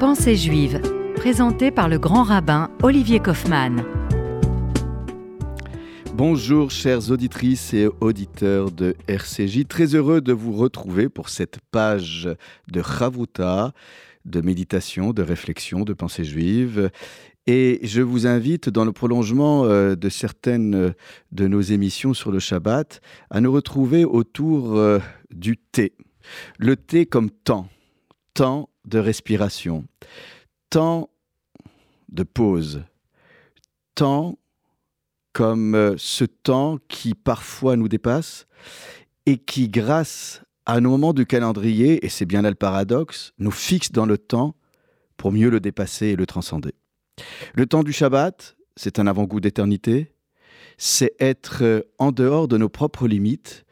Pensée juive, présenté par le grand rabbin Olivier Kaufmann. Bonjour chères auditrices et auditeurs de RCJ, très heureux de vous retrouver pour cette page de Chavuta, de méditation, de réflexion, de pensée juive. Et je vous invite, dans le prolongement euh, de certaines de nos émissions sur le Shabbat, à nous retrouver autour euh, du thé. Le thé comme temps, temps de respiration, temps de pause, temps comme ce temps qui parfois nous dépasse et qui, grâce à un moment du calendrier, et c'est bien là le paradoxe, nous fixe dans le temps pour mieux le dépasser et le transcender. Le temps du Shabbat, c'est un avant-goût d'éternité, c'est être en dehors de nos propres limites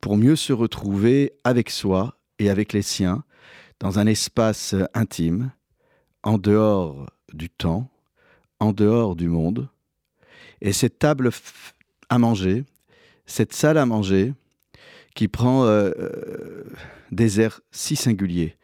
pour mieux se retrouver avec soi et avec les siens dans un espace intime, en dehors du temps, en dehors du monde. Et cette table à manger, cette salle à manger, qui prend euh, euh, des airs si singuliers,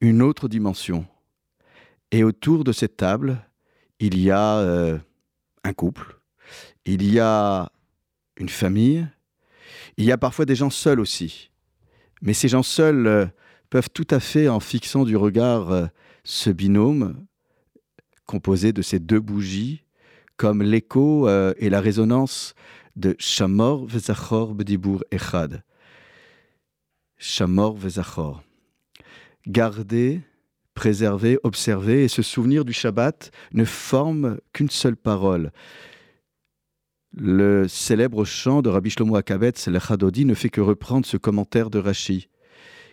une autre dimension. Et autour de cette table, il y a euh, un couple, il y a une famille, il y a parfois des gens seuls aussi. Mais ces gens seuls peuvent tout à fait, en fixant du regard euh, ce binôme composé de ces deux bougies, comme l'écho et la résonance de Shamor Vezachor B'dibur Echad. Shamor Vezachor. Garder préserver, observer, et ce souvenir du Shabbat ne forme qu'une seule parole. Le célèbre chant de Rabbi Shlomo Akabetz, le Chadodi, ne fait que reprendre ce commentaire de Rashi,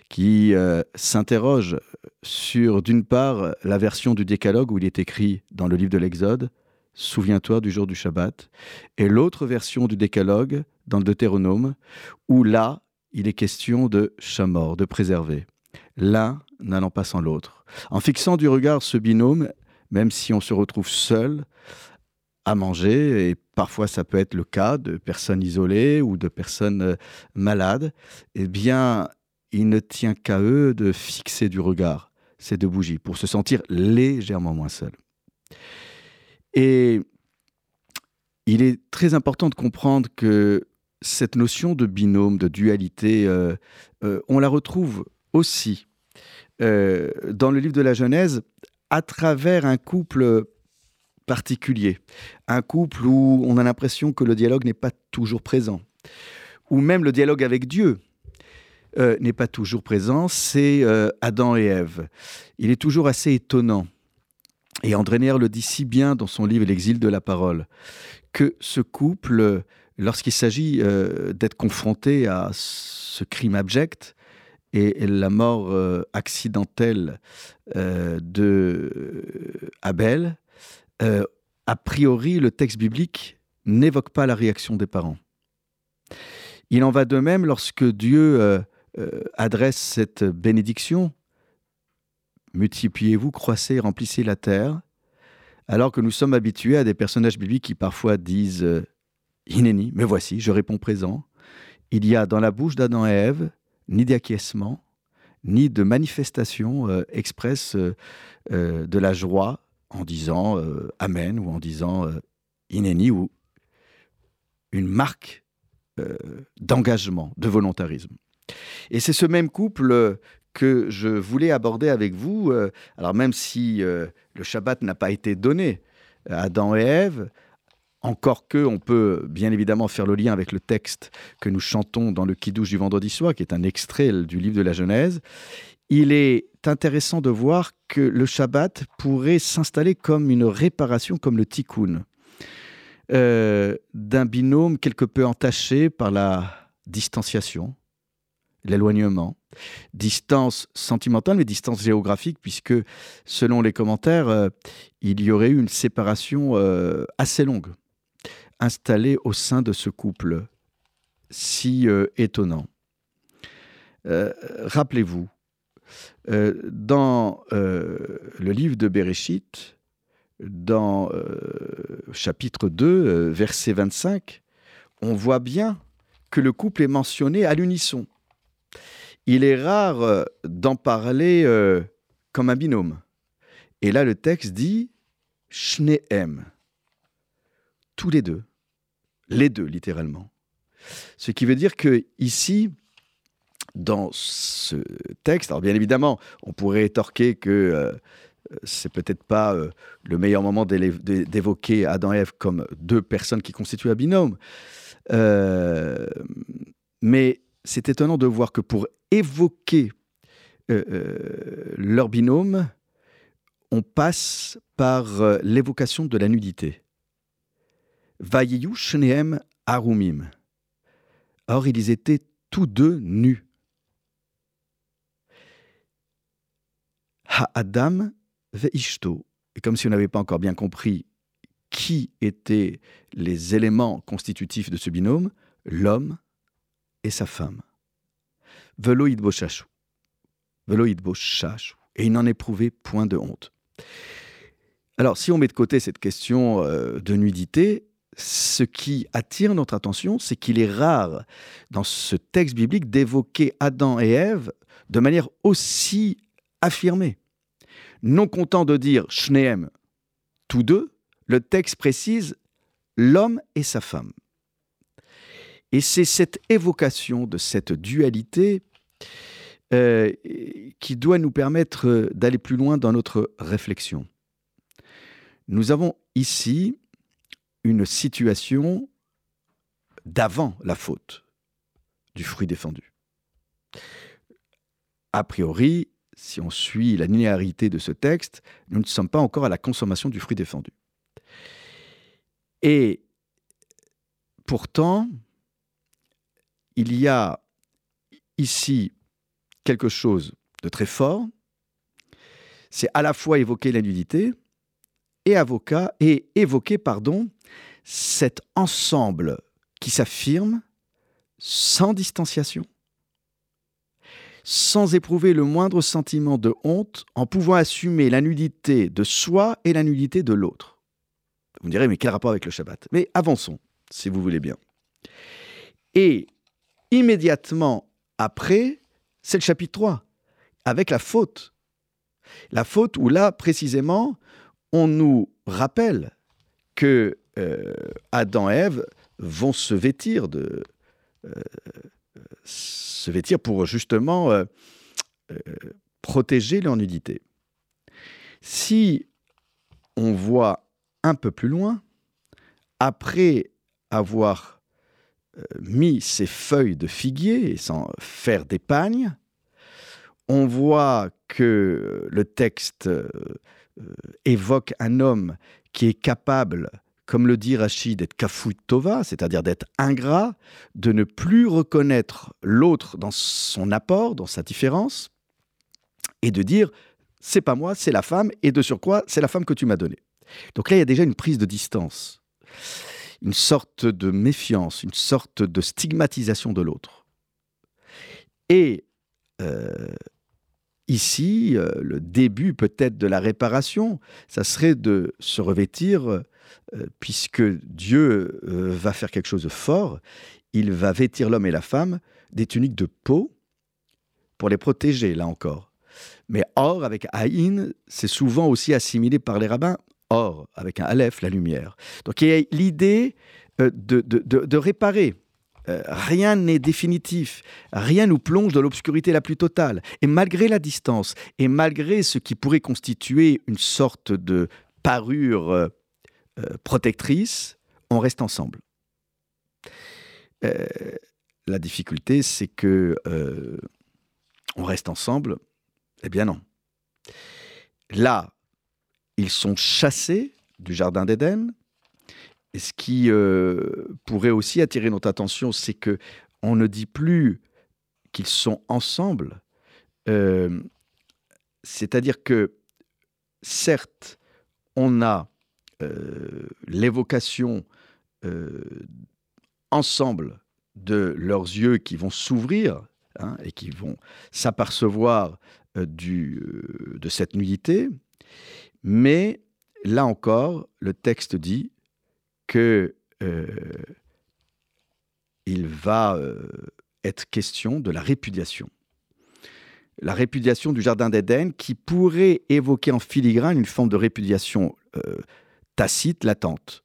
qui euh, s'interroge sur, d'une part, la version du décalogue où il est écrit dans le livre de l'Exode, Souviens-toi du jour du Shabbat, et l'autre version du décalogue dans le Deutéronome, où là, il est question de Shamor, de préserver. L'un n'allant pas sans l'autre. En fixant du regard ce binôme, même si on se retrouve seul à manger, et parfois ça peut être le cas de personnes isolées ou de personnes euh, malades, eh bien, il ne tient qu'à eux de fixer du regard ces deux bougies pour se sentir légèrement moins seul. Et il est très important de comprendre que cette notion de binôme, de dualité, euh, euh, on la retrouve aussi euh, dans le livre de la Genèse à travers un couple particulier, un couple où on a l'impression que le dialogue n'est pas toujours présent, ou même le dialogue avec Dieu euh, n'est pas toujours présent, c'est euh, Adam et Ève. Il est toujours assez étonnant. Et André Nier le dit si bien dans son livre L'exil de la parole, que ce couple, lorsqu'il s'agit d'être confronté à ce crime abject, et la mort euh, accidentelle euh, de Abel, euh, a priori, le texte biblique n'évoque pas la réaction des parents. Il en va de même lorsque Dieu adresse cette bénédiction multipliez-vous, croissez, remplissez la terre, alors que nous sommes habitués à des personnages bibliques qui parfois disent euh, Inéni, mais voici, je réponds présent. Il y a dans la bouche d'Adam et Ève ni d'acquiescement, ni de manifestation euh, expresse euh, euh, de la joie en disant Amen ou en disant Inéni ou une marque d'engagement, de volontarisme. Et c'est ce même couple que je voulais aborder avec vous. alors même si le Shabbat n'a pas été donné à Adam et Ève, encore que, on peut bien évidemment faire le lien avec le texte que nous chantons dans le Kiddush du vendredi soir, qui est un extrait du livre de la Genèse. Il est intéressant de voir que le Shabbat pourrait s'installer comme une réparation, comme le tikkun, euh, d'un binôme quelque peu entaché par la distanciation, l'éloignement, distance sentimentale, mais distance géographique, puisque selon les commentaires, euh, il y aurait eu une séparation euh, assez longue installé au sein de ce couple si euh, étonnant. Rappelez-vous, dans le livre de Bereshit, dans chapitre 2, verset 25, on voit bien que le couple est mentionné à l'unisson. Il est rare d'en parler comme un binôme. Et là, le texte dit Shneem. Tous les deux. Les deux, littéralement. Ce qui veut dire que ici, dans ce texte, alors bien évidemment, on pourrait rétorquer que euh, c'est peut-être pas euh, le meilleur moment d'évoquer Adam et Ève comme deux personnes qui constituent un binôme. Euh, mais c'est étonnant de voir que pour évoquer leur binôme, on passe par l'évocation de la nudité. Vayiyu Shneem Arumim. Or, ils étaient tous deux nus. Ha-Adam ve'ishto. Et comme si on n'avait pas encore bien compris qui étaient les éléments constitutifs de ce binôme, l'homme et sa femme. Veloïd boshashu. Veloïd boshashu. Et il n'en éprouvait point de honte. Alors, si on met de côté cette question euh, de nudité, ce qui attire notre attention, c'est qu'il est rare dans ce texte biblique d'évoquer Adam et Ève de manière aussi affirmée. Non content de dire Shneem, tous deux, le texte précise l'homme et sa femme. Et c'est cette évocation de cette dualité euh, qui doit nous permettre d'aller plus loin dans notre réflexion. Nous avons ici une situation d'avant la faute du fruit défendu. A priori, si on suit la linéarité de ce texte, nous ne sommes pas encore à la consommation du fruit défendu. Et pourtant, il y a ici quelque chose de très fort. C'est à la fois évoquer la nudité et, avocat, et évoquer pardon, cet ensemble qui s'affirme sans distanciation, sans éprouver le moindre sentiment de honte, en pouvant assumer la nudité de soi et la nudité de l'autre. Vous me direz, mais quel rapport avec le Shabbat? Mais avançons, si vous voulez bien. Et immédiatement après, c'est le chapitre 3, avec la faute. La faute où là, précisément, on nous rappelle que euh, Adam et Ève vont se vêtir de euh, se vêtir pour justement euh, protéger leur nudité. Si on voit un peu plus loin, après avoir mis ces feuilles de figuier et sans faire d'épagne, on voit que le texte évoque un homme qui est capable comme le dit Rachid, d'être kafut tova, c'est-à-dire d'être ingrat, de ne plus reconnaître l'autre dans son apport, dans sa différence, et de dire c'est pas moi, c'est la femme, et de surcroît, c'est la femme que tu m'as donnée. Donc là, il y a déjà une prise de distance, une sorte de méfiance, une sorte de stigmatisation de l'autre. Et euh, ici, euh, le début peut-être de la réparation, ça serait de se revêtir euh, puisque Dieu va faire quelque chose de fort, il va vêtir l'homme et la femme des tuniques de peau pour les protéger, là encore. Mais or, avec Aïn, c'est souvent aussi assimilé par les rabbins, or, avec un Aleph, la lumière. Donc il y a l'idée euh, de, réparer. rien n'est définitif, rien nous plonge dans l'obscurité la plus totale. Et malgré la distance, et malgré ce qui pourrait constituer une sorte de parure euh, protectrice, on reste ensemble. Euh, la difficulté, c'est que euh, on reste ensemble. Eh bien non. Là, ils sont chassés du jardin d'Éden. Et ce qui pourrait aussi attirer notre attention, c'est que on ne dit plus qu'ils sont ensemble. C'est-à-dire que, certes, on a euh, l'évocation euh, ensemble de leurs yeux qui vont s'ouvrir hein, et qui vont s'apercevoir euh, de cette nudité. Mais là encore, le texte dit que il va être question de la répudiation. la répudiation du Jardin d'Éden qui pourrait évoquer en filigrane une forme de répudiation euh, tacite, latente.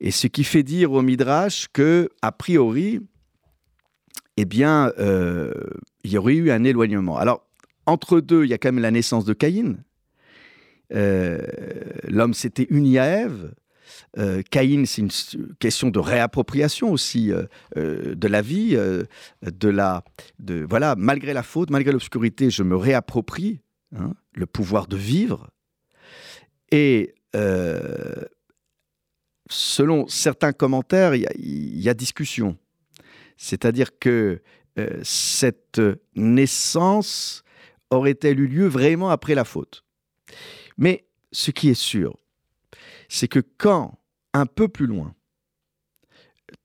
Et ce qui fait dire au Midrash que, a priori, eh bien, euh, il y aurait eu un éloignement. Alors, entre deux, il y a quand même la naissance de Caïn. Euh, l'homme s'était uni à Ève. Euh, Caïn, c'est une question de réappropriation aussi euh, euh, de la vie, de la, voilà, malgré la faute, malgré l'obscurité, je me réapproprie hein, le pouvoir de vivre. Et selon certains commentaires, il y, a discussion. C'est-à-dire que cette naissance aurait-elle eu lieu vraiment après la faute? Mais ce qui est sûr, c'est que quand, un peu plus loin,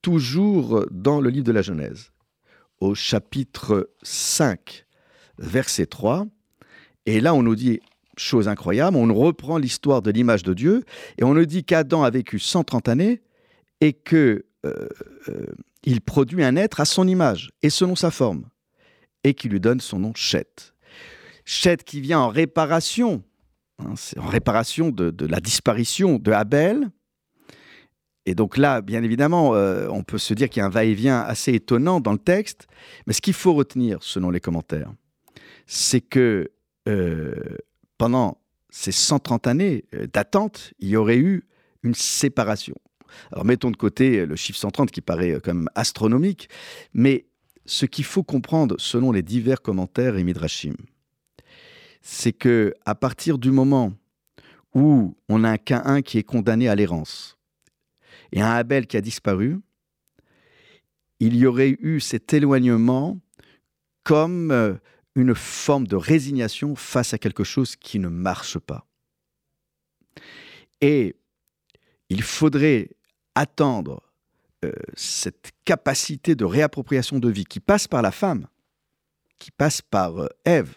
toujours dans le livre de la Genèse, au chapitre 5, verset 3, et là on nous dit chose incroyable, on reprend l'histoire de l'image de Dieu, et on nous dit qu'Adam a vécu 130 années, et que euh, euh, il produit un être à son image et selon sa forme, et qui lui donne son nom Chet. Chet qui vient en réparation Hein, c'est en réparation de, la disparition de Abel. Et donc là, bien évidemment, euh, on peut se dire qu'il y a un va-et-vient assez étonnant dans le texte. Mais ce qu'il faut retenir, selon les commentaires, c'est que euh, pendant ces 130 années euh, d'attente, il y aurait eu une séparation. Alors mettons de côté le chiffre 130 qui paraît quand même astronomique, mais ce qu'il faut comprendre selon les divers commentaires et midrashim, c'est que à partir du moment où on a un Cain qui est condamné à l'errance et un Abel qui a disparu, il y aurait eu cet éloignement comme euh, une forme de résignation face à quelque chose qui ne marche pas. Et il faudrait attendre euh, cette capacité de réappropriation de vie qui passe par la femme, qui passe par euh, Ève,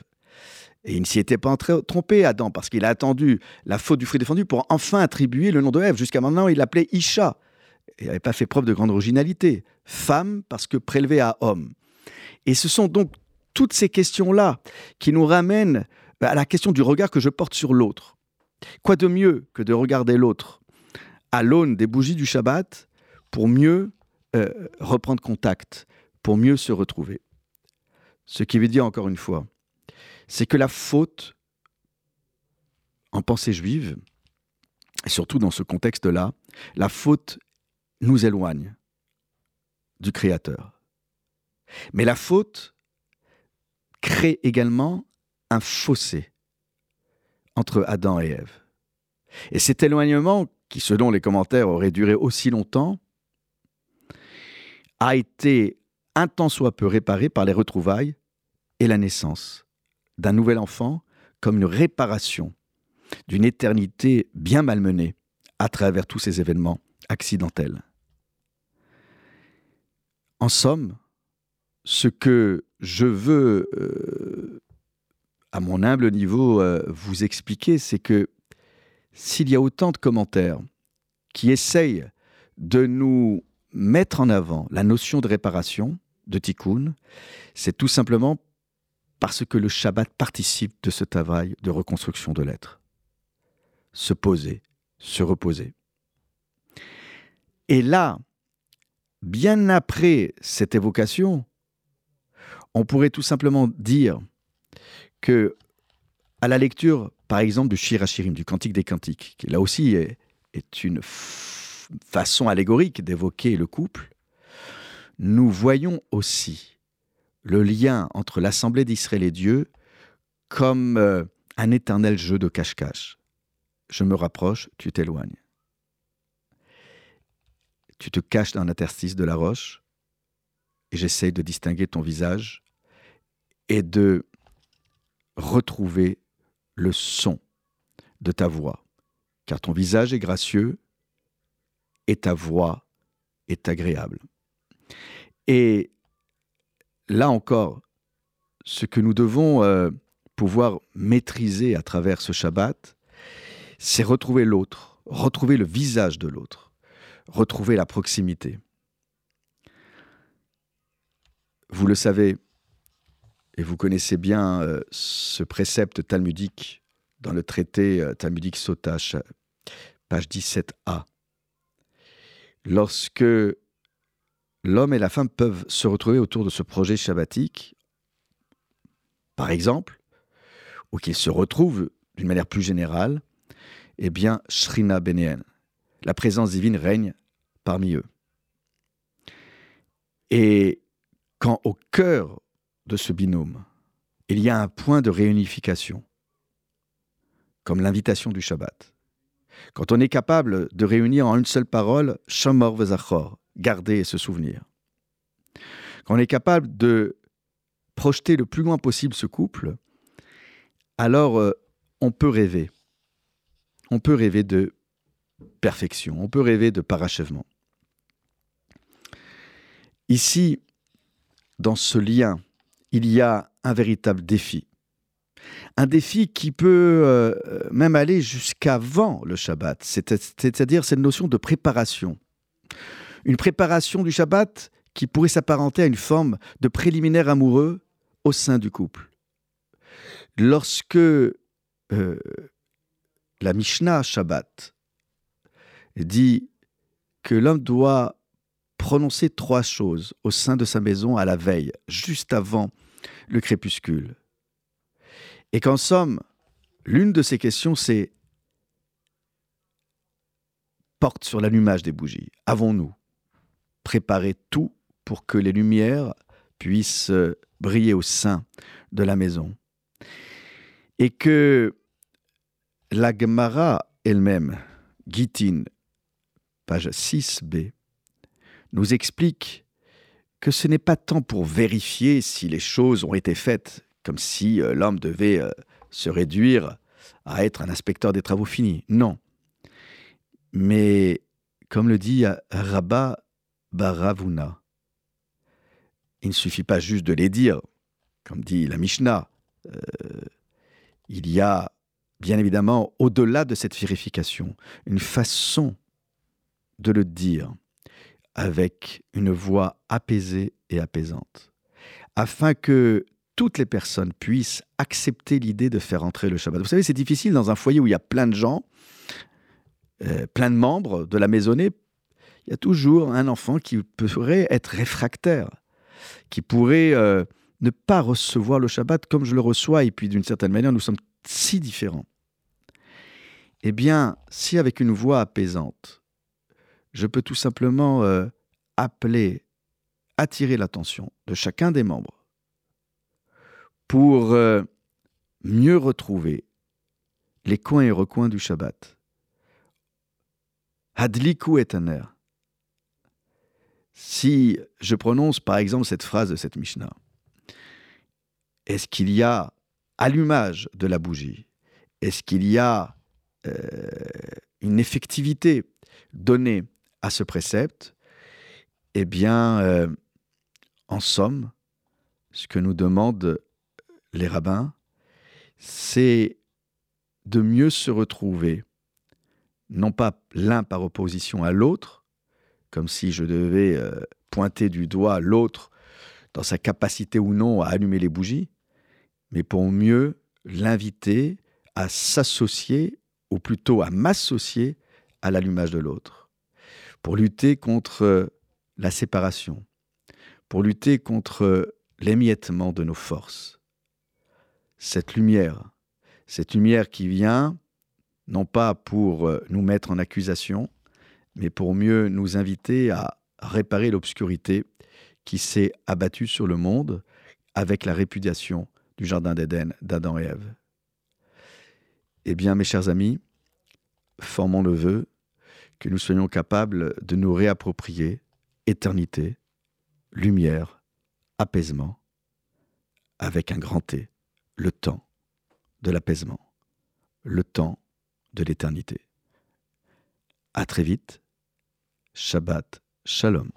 et il ne s'y était pas trompé, Adam, parce qu'il a attendu la faute du fruit défendu pour enfin attribuer le nom de Ève. Jusqu'à maintenant, il l'appelait Isha. Il n'avait pas fait preuve de grande originalité. Femme, parce que prélevée à homme. Et ce sont donc toutes ces questions-là qui nous ramènent à la question du regard que je porte sur l'autre. Quoi de mieux que de regarder l'autre à l'aune des bougies du Shabbat pour mieux euh, reprendre contact, pour mieux se retrouver? Ce qui veut dire encore une fois c'est que la faute, en pensée juive, et surtout dans ce contexte-là, la faute nous éloigne du Créateur. Mais la faute crée également un fossé entre Adam et Ève. Et cet éloignement, qui selon les commentaires aurait duré aussi longtemps, a été un tant soit peu réparé par les retrouvailles et la naissance d'un nouvel enfant comme une réparation d'une éternité bien malmenée à travers tous ces événements accidentels. En somme, ce que je veux, euh, à mon humble niveau, euh, vous expliquer, c'est que s'il y a autant de commentaires qui essayent de nous mettre en avant la notion de réparation, de tikkun, c'est tout simplement parce que le Shabbat participe de ce travail de reconstruction de l'être. Se poser, se reposer. Et là, bien après cette évocation, on pourrait tout simplement dire que à la lecture, par exemple, du Shirachirim, du Cantique des Cantiques, qui là aussi est, est une façon allégorique d'évoquer le couple, nous voyons aussi le lien entre l'Assemblée d'Israël et Dieu comme euh, un éternel jeu de cache-cache. Je me rapproche, tu t'éloignes. Tu te caches dans l'interstice de la roche et j'essaye de distinguer ton visage et de retrouver le son de ta voix, car ton visage est gracieux et ta voix est agréable. Et là encore, ce que nous devons euh, pouvoir maîtriser à travers ce Shabbat, c'est retrouver l'autre, retrouver le visage de l'autre, retrouver la proximité. Vous le savez, et vous connaissez bien euh, ce précepte talmudique dans le traité euh, talmudique Sotash, page 17a. Lorsque l'homme et la femme peuvent se retrouver autour de ce projet shabbatique, par exemple, ou qu'ils se retrouvent d'une manière plus générale, eh bien, Shrina Benéen, la présence divine règne parmi eux. Et quand au cœur de ce binôme, il y a un point de réunification, comme l'invitation du Shabbat, quand on est capable de réunir en une seule parole Shamor Vezachor, garder se souvenir, quand on est capable de projeter le plus loin possible ce couple, alors euh, on peut rêver. On peut rêver de perfection, on peut rêver de parachèvement. Ici, dans ce lien, il y a un véritable défi. Un défi qui peut euh, même aller jusqu'avant le Shabbat, c'est-à-dire cette notion de préparation. Une préparation du Shabbat qui pourrait s'apparenter à une forme de préliminaire amoureux au sein du couple. Lorsque euh, la Mishnah Shabbat dit que l'homme doit prononcer trois choses au sein de sa maison à la veille, juste avant le crépuscule. Et qu'en somme, l'une de ces questions, c'est porte sur l'allumage des bougies. Avons-nous préparé tout pour que les lumières puissent briller au sein de la maison Et que la Gemara elle-même, Gitin, page 6b, nous explique que ce n'est pas tant pour vérifier si les choses ont été faites, comme si euh, l'homme devait euh, se réduire à être un inspecteur des travaux finis. Non. Mais, comme le dit Rabba Baravuna, il ne suffit pas juste de les dire, comme dit la Mishnah. Euh, il y a, bien évidemment, au-delà de cette vérification, une façon de le dire avec une voix apaisée et apaisante, afin que toutes les personnes puissent accepter l'idée de faire entrer le Shabbat. Vous savez, c'est difficile dans un foyer où il y a plein de gens, euh, plein de membres de la maisonnée. Il y a toujours un enfant qui pourrait être réfractaire, qui pourrait euh, ne pas recevoir le Shabbat comme je le reçois, et puis d'une certaine manière, nous sommes si différents. Eh bien, si avec une voix apaisante, je peux tout simplement euh, appeler, attirer l'attention de chacun des membres pour euh, mieux retrouver les coins et recoins du Shabbat. Hadliku et air. Si je prononce par exemple cette phrase de cette Mishnah, est-ce qu'il y a allumage de la bougie Est-ce qu'il y a euh, une effectivité donnée à ce précepte, eh bien, euh, en somme, ce que nous demandent les rabbins, c'est de mieux se retrouver, non pas l'un par opposition à l'autre, comme si je devais euh, pointer du doigt l'autre dans sa capacité ou non à allumer les bougies, mais pour mieux l'inviter à s'associer, ou plutôt à m'associer à l'allumage de l'autre pour lutter contre euh, la séparation, pour lutter contre euh, l'émiettement de nos forces. Cette lumière, cette lumière qui vient, non pas pour nous mettre en accusation, mais pour mieux nous inviter à réparer l'obscurité qui s'est abattue sur le monde avec la répudiation du Jardin d'Éden d'Adam et Ève. Eh bien, mes chers amis, formons le vœu que nous soyons capables de nous réapproprier éternité, lumière, apaisement, avec un grand T, le temps de l'apaisement, le temps de l'éternité. À très vite. Shabbat Shalom.